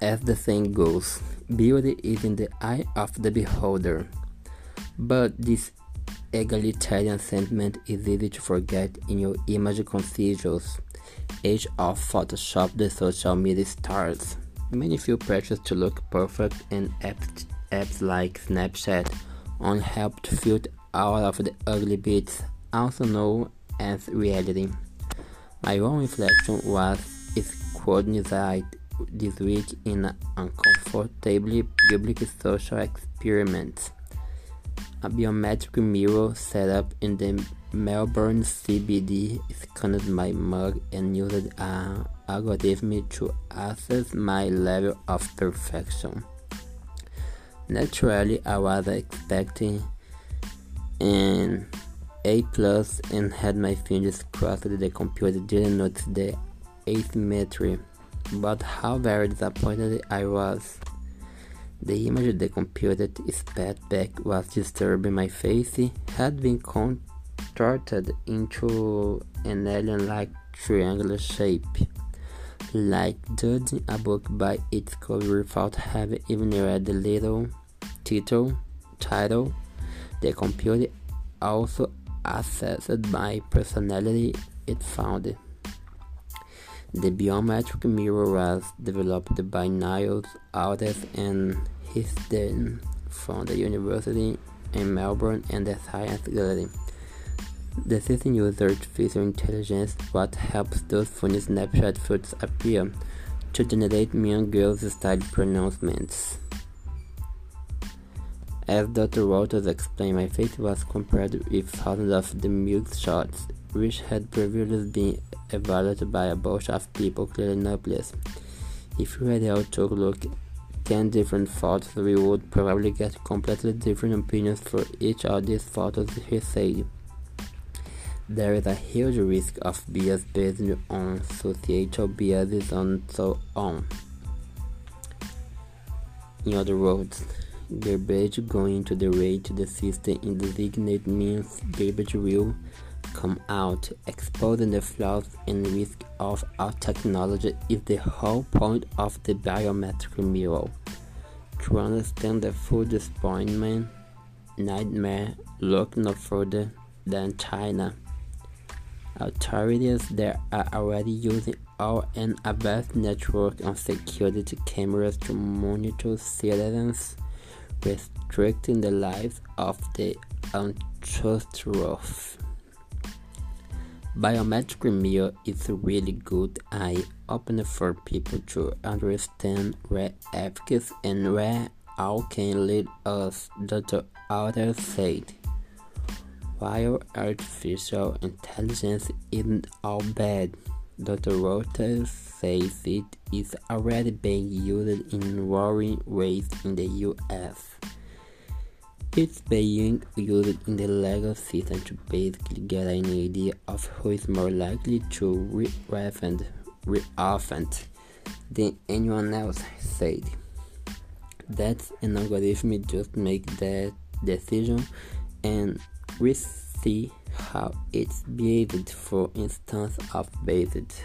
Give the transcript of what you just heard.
As the saying goes, beauty is in the eye of the beholder. But this egalitarian sentiment is easy to forget in your image conscious age of Photoshop the social media stars. Many feel pressure to look perfect and apps, apps like Snapchat only help to filter out of the ugly bits, also known as reality. My own reflection was its scrutinized this week in uncomfortably public social experiment. A biometric mirror set up in the Melbourne CBD scanned my mug and used an algorithm to assess my level of perfection. Naturally, I was expecting an A plus and had my fingers crossed the computer didn't notice the asymmetry but how very disappointed I was. The image the computer spat back was disturbing my face had been contorted into an alien-like triangular shape, like judging a book by its cover without having even read the little title. Title. The computer also assessed my personality. It found the biometric mirror was developed by Niles Aldes and Hisden from the University in Melbourne and the Science Gallery. The system uses artificial intelligence what helps those funny Snapchat photos appear to generate mean girls style pronouncements. As Dr. Wouters explained, my face was compared with thousands of the mug shots, which had previously been evaluated by a bunch of people clearly nobeless. If we had to look 10 different photos, we would probably get completely different opinions for each of these photos, he said. There is a huge risk of bias based on societal biases and so on. In other words, garbage going to the rate the system in designate means garbage will come out, exposing the flaws and risk of our technology is the whole point of the biometric mirror. To understand the full disappointment, nightmare, look no further than China. Authorities there are already using all an a network of security cameras to monitor citizens, restricting the lives of the untrustworthy. Biometric mirror is a really good eye opener for people to understand where ethics and where all can lead us, Dr. Alder said. While artificial intelligence isn't all bad, Dr. Wouters says it is already being used in worrying ways in the US. It's being used in the legal system to basically get an idea of who is more likely to re-offend, re-offend than anyone else said. That's an algorithm just make that decision and we see how it's behaved for instance of based